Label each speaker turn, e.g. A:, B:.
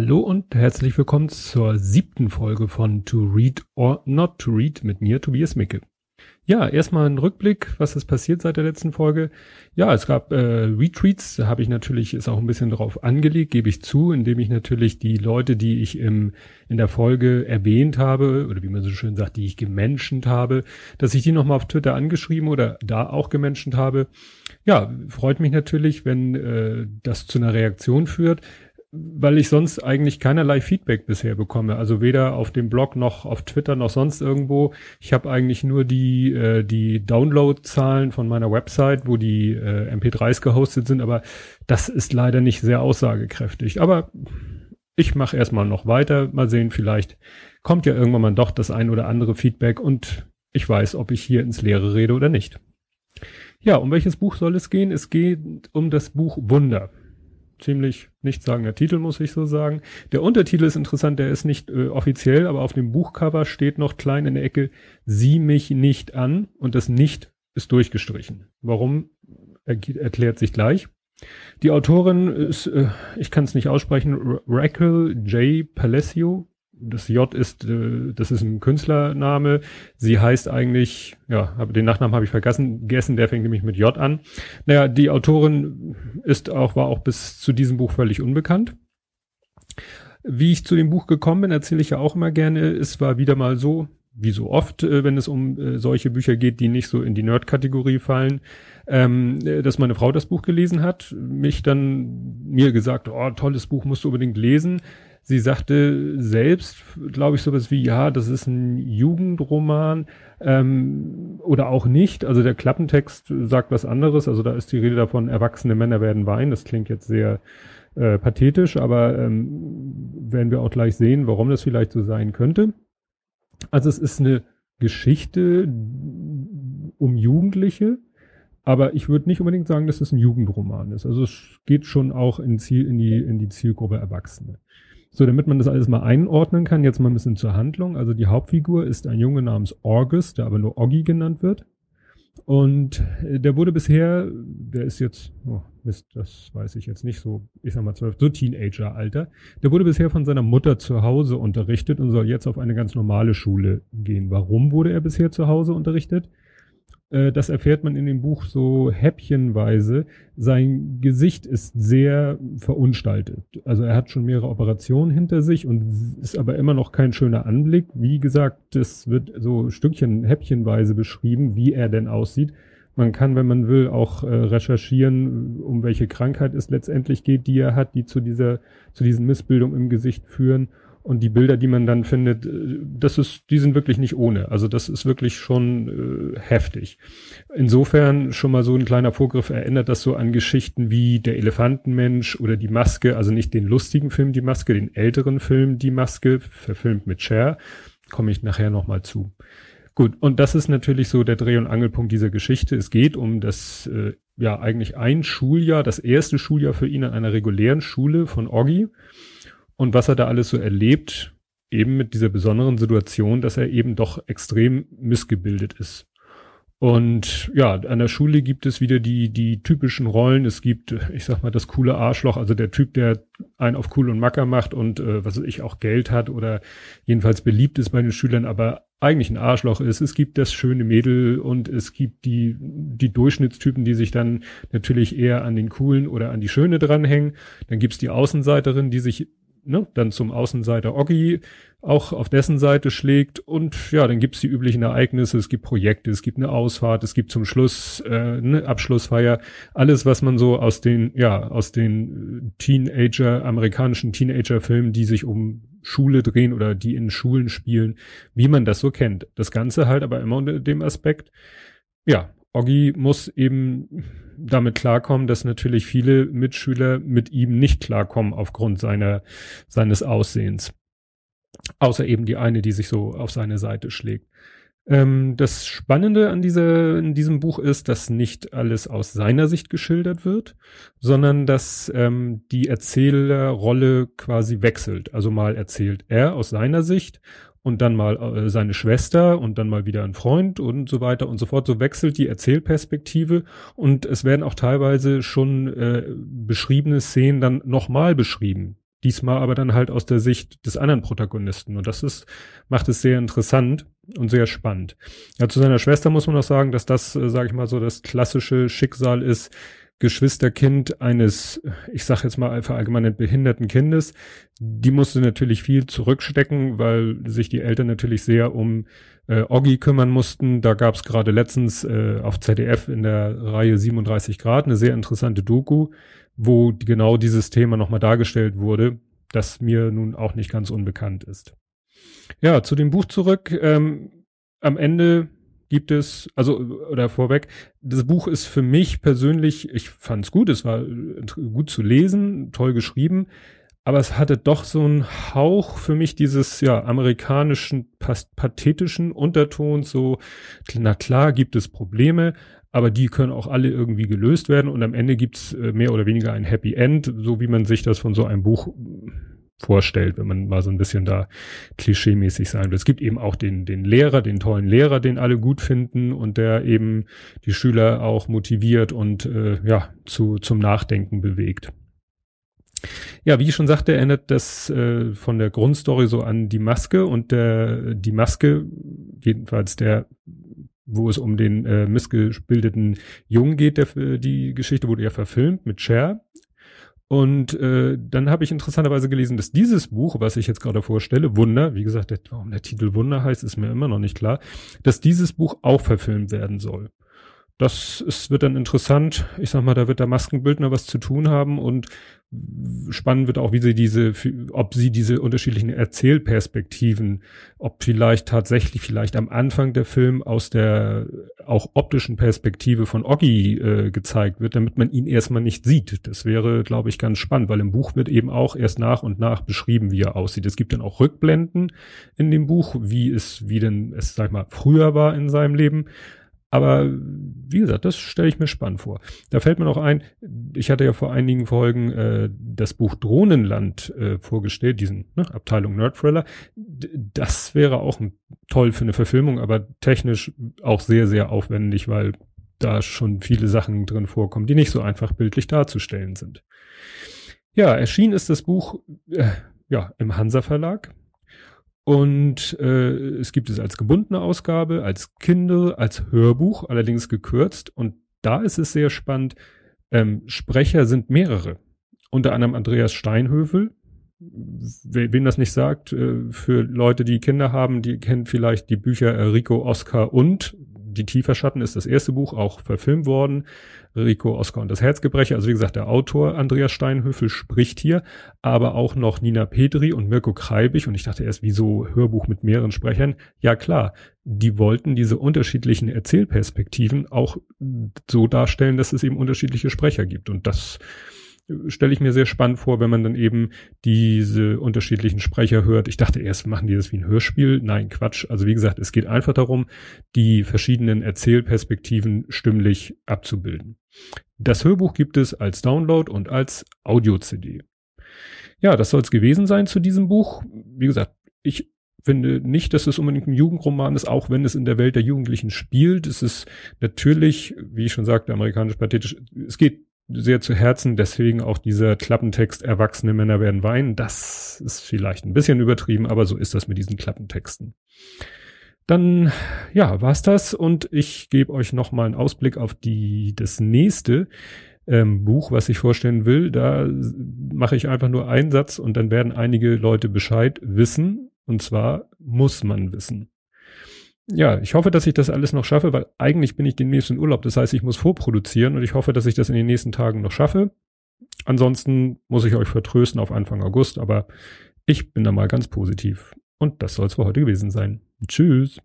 A: Hallo und herzlich willkommen zur siebten Folge von To Read or Not to Read mit mir, Tobias Micke. Ja, erstmal ein Rückblick, was ist passiert seit der letzten Folge. Ja, es gab äh, Retreats, da habe ich natürlich, ist auch ein bisschen drauf angelegt, gebe ich zu, indem ich natürlich die Leute, die ich im, in der Folge erwähnt habe, oder wie man so schön sagt, die ich gemenschent habe, dass ich die nochmal auf Twitter angeschrieben oder da auch gemenschent habe. Ja, freut mich natürlich, wenn äh, das zu einer Reaktion führt weil ich sonst eigentlich keinerlei Feedback bisher bekomme. Also weder auf dem Blog noch auf Twitter noch sonst irgendwo. Ich habe eigentlich nur die, äh, die Download-Zahlen von meiner Website, wo die äh, MP3s gehostet sind, aber das ist leider nicht sehr aussagekräftig. Aber ich mache erstmal noch weiter. Mal sehen, vielleicht kommt ja irgendwann mal doch das ein oder andere Feedback und ich weiß, ob ich hier ins Leere rede oder nicht. Ja, um welches Buch soll es gehen? Es geht um das Buch Wunder ziemlich nichtssagender Titel, muss ich so sagen. Der Untertitel ist interessant, der ist nicht äh, offiziell, aber auf dem Buchcover steht noch klein in der Ecke, sieh mich nicht an und das nicht ist durchgestrichen. Warum, er, erklärt sich gleich. Die Autorin ist, äh, ich kann es nicht aussprechen, Raquel J. Palacio, das J ist, äh, das ist ein Künstlername. Sie heißt eigentlich, ja, aber den Nachnamen habe ich vergessen, gegessen, der fängt nämlich mit J an. Naja, die Autorin ist auch, war auch bis zu diesem Buch völlig unbekannt. Wie ich zu dem Buch gekommen bin, erzähle ich ja auch immer gerne. Es war wieder mal so, wie so oft, äh, wenn es um äh, solche Bücher geht, die nicht so in die Nerd-Kategorie fallen, ähm, dass meine Frau das Buch gelesen hat, mich dann mir gesagt, oh, tolles Buch, musst du unbedingt lesen. Sie sagte selbst, glaube ich, sowas wie, ja, das ist ein Jugendroman ähm, oder auch nicht. Also der Klappentext sagt was anderes. Also da ist die Rede davon, erwachsene Männer werden weinen. Das klingt jetzt sehr äh, pathetisch, aber ähm, werden wir auch gleich sehen, warum das vielleicht so sein könnte. Also es ist eine Geschichte um Jugendliche, aber ich würde nicht unbedingt sagen, dass es ein Jugendroman ist. Also es geht schon auch in, Ziel, in, die, in die Zielgruppe Erwachsene. So, damit man das alles mal einordnen kann, jetzt mal ein bisschen zur Handlung. Also die Hauptfigur ist ein Junge namens August, der aber nur Oggi genannt wird. Und äh, der wurde bisher, der ist jetzt, oh Mist, das weiß ich jetzt nicht so, ich sag mal zwölf, so Teenager-Alter. Der wurde bisher von seiner Mutter zu Hause unterrichtet und soll jetzt auf eine ganz normale Schule gehen. Warum wurde er bisher zu Hause unterrichtet? Äh, das erfährt man in dem Buch so häppchenweise. Sein Gesicht ist sehr verunstaltet. Also er hat schon mehrere Operationen hinter sich und ist aber immer noch kein schöner Anblick. Wie gesagt, es wird so Stückchen häppchenweise beschrieben, wie er denn aussieht. Man kann, wenn man will, auch äh, recherchieren, um welche Krankheit es letztendlich geht, die er hat, die zu dieser, zu diesen Missbildungen im Gesicht führen. Und die Bilder, die man dann findet, äh, das ist, die sind wirklich nicht ohne. Also das ist wirklich schon äh, heftig. Insofern schon mal so ein kleiner Vorgriff erinnert das so an Geschichten wie Der Elefantenmensch oder Die Maske, also nicht den lustigen Film Die Maske, den älteren Film Die Maske, verfilmt mit Cher. Komme ich nachher nochmal zu. Gut, und das ist natürlich so der Dreh- und Angelpunkt dieser Geschichte. Es geht um das, äh, ja, eigentlich ein Schuljahr, das erste Schuljahr für ihn an einer regulären Schule von Oggi und was er da alles so erlebt, eben mit dieser besonderen Situation, dass er eben doch extrem missgebildet ist. Und ja, an der Schule gibt es wieder die, die typischen Rollen. Es gibt, ich sag mal, das coole Arschloch, also der Typ, der einen auf cool und macker macht und äh, was weiß ich auch Geld hat oder jedenfalls beliebt ist bei den Schülern, aber eigentlich ein Arschloch ist. Es gibt das schöne Mädel und es gibt die, die Durchschnittstypen, die sich dann natürlich eher an den coolen oder an die Schöne dranhängen. Dann gibt's die Außenseiterin, die sich ne, dann zum Außenseiter Oggi auch auf dessen Seite schlägt. Und ja, dann gibt's die üblichen Ereignisse, es gibt Projekte, es gibt eine Ausfahrt, es gibt zum Schluss äh, eine Abschlussfeier, alles, was man so aus den, ja, aus den Teenager, amerikanischen Teenager-Filmen, die sich um Schule drehen oder die in Schulen spielen, wie man das so kennt. Das Ganze halt aber immer unter dem Aspekt, ja, Oggi muss eben damit klarkommen, dass natürlich viele Mitschüler mit ihm nicht klarkommen aufgrund seiner, seines Aussehens. Außer eben die eine, die sich so auf seine Seite schlägt. Ähm, das Spannende an dieser, in diesem Buch ist, dass nicht alles aus seiner Sicht geschildert wird, sondern dass ähm, die Erzählerrolle quasi wechselt. Also mal erzählt er aus seiner Sicht und dann mal äh, seine Schwester und dann mal wieder ein Freund und so weiter und so fort. So wechselt die Erzählperspektive und es werden auch teilweise schon äh, beschriebene Szenen dann nochmal beschrieben. Diesmal aber dann halt aus der Sicht des anderen Protagonisten. Und das ist, macht es sehr interessant und sehr spannend. Ja, zu seiner Schwester muss man noch sagen, dass das, äh, sage ich mal so, das klassische Schicksal ist, Geschwisterkind eines, ich sage jetzt mal verallgemeinert behinderten Kindes, die musste natürlich viel zurückstecken, weil sich die Eltern natürlich sehr um äh, Oggi kümmern mussten. Da gab es gerade letztens äh, auf ZDF in der Reihe 37 Grad eine sehr interessante Doku, wo genau dieses Thema nochmal dargestellt wurde, das mir nun auch nicht ganz unbekannt ist. Ja, zu dem Buch zurück. Ähm, am Ende gibt es, also oder vorweg, das Buch ist für mich persönlich, ich fand es gut, es war gut zu lesen, toll geschrieben, aber es hatte doch so einen Hauch für mich dieses ja amerikanischen pathetischen Untertons, so na klar gibt es Probleme, aber die können auch alle irgendwie gelöst werden und am Ende gibt's äh, mehr oder weniger ein Happy End, so wie man sich das von so einem Buch vorstellt, wenn man mal so ein bisschen da klischeemäßig sein will. Es gibt eben auch den, den Lehrer, den tollen Lehrer, den alle gut finden und der eben die Schüler auch motiviert und äh, ja zu, zum Nachdenken bewegt. Ja, wie ich schon sagte, erinnert das äh, von der Grundstory so an die Maske und der die Maske, jedenfalls der wo es um den äh, missgebildeten Jungen geht, der, die Geschichte wurde ja verfilmt mit Cher und äh, dann habe ich interessanterweise gelesen, dass dieses Buch, was ich jetzt gerade vorstelle, Wunder, wie gesagt, der, warum der Titel Wunder heißt, ist mir immer noch nicht klar, dass dieses Buch auch verfilmt werden soll das ist, wird dann interessant. Ich sag mal, da wird der Maskenbildner was zu tun haben und spannend wird auch, wie sie diese, ob sie diese unterschiedlichen Erzählperspektiven, ob vielleicht tatsächlich vielleicht am Anfang der Film aus der auch optischen Perspektive von Oggi äh, gezeigt wird, damit man ihn erstmal nicht sieht. Das wäre, glaube ich, ganz spannend, weil im Buch wird eben auch erst nach und nach beschrieben, wie er aussieht. Es gibt dann auch Rückblenden in dem Buch, wie es, wie denn es, sag ich mal, früher war in seinem Leben. Aber wie gesagt, das stelle ich mir spannend vor. Da fällt mir noch ein, ich hatte ja vor einigen Folgen äh, das Buch Drohnenland äh, vorgestellt, diesen ne, Abteilung Nerdthriller. Das wäre auch toll für eine Verfilmung, aber technisch auch sehr, sehr aufwendig, weil da schon viele Sachen drin vorkommen, die nicht so einfach bildlich darzustellen sind. Ja, erschienen ist das Buch äh, ja im Hansa Verlag und äh, es gibt es als gebundene Ausgabe, als Kindle, als Hörbuch, allerdings gekürzt. Und da ist es sehr spannend. Ähm, Sprecher sind mehrere. Unter anderem Andreas Steinhövel. Wen das nicht sagt, äh, für Leute, die Kinder haben, die kennen vielleicht die Bücher Rico, Oscar und die Tieferschatten ist das erste Buch auch verfilmt worden. Rico, Oscar und das Herzgebrecher. Also wie gesagt, der Autor Andreas Steinhöfel spricht hier, aber auch noch Nina Petri und Mirko Kreibig. Und ich dachte erst, wieso Hörbuch mit mehreren Sprechern? Ja klar, die wollten diese unterschiedlichen Erzählperspektiven auch so darstellen, dass es eben unterschiedliche Sprecher gibt. Und das stelle ich mir sehr spannend vor, wenn man dann eben diese unterschiedlichen Sprecher hört. Ich dachte erst, machen die das wie ein Hörspiel. Nein, Quatsch. Also wie gesagt, es geht einfach darum, die verschiedenen Erzählperspektiven stimmlich abzubilden. Das Hörbuch gibt es als Download und als Audio-CD. Ja, das soll es gewesen sein zu diesem Buch. Wie gesagt, ich finde nicht, dass es unbedingt ein Jugendroman ist, auch wenn es in der Welt der Jugendlichen spielt. Es ist natürlich, wie ich schon sagte, amerikanisch pathetisch. Es geht sehr zu Herzen. Deswegen auch dieser Klappentext, erwachsene Männer werden weinen. Das ist vielleicht ein bisschen übertrieben, aber so ist das mit diesen Klappentexten. Dann, ja, war's das und ich gebe euch nochmal einen Ausblick auf die, das nächste ähm, Buch, was ich vorstellen will. Da mache ich einfach nur einen Satz und dann werden einige Leute Bescheid wissen. Und zwar muss man wissen ja, ich hoffe, dass ich das alles noch schaffe, weil eigentlich bin ich demnächst in Urlaub. Das heißt, ich muss vorproduzieren und ich hoffe, dass ich das in den nächsten Tagen noch schaffe. Ansonsten muss ich euch vertrösten auf Anfang August, aber ich bin da mal ganz positiv. Und das soll es für heute gewesen sein. Tschüss.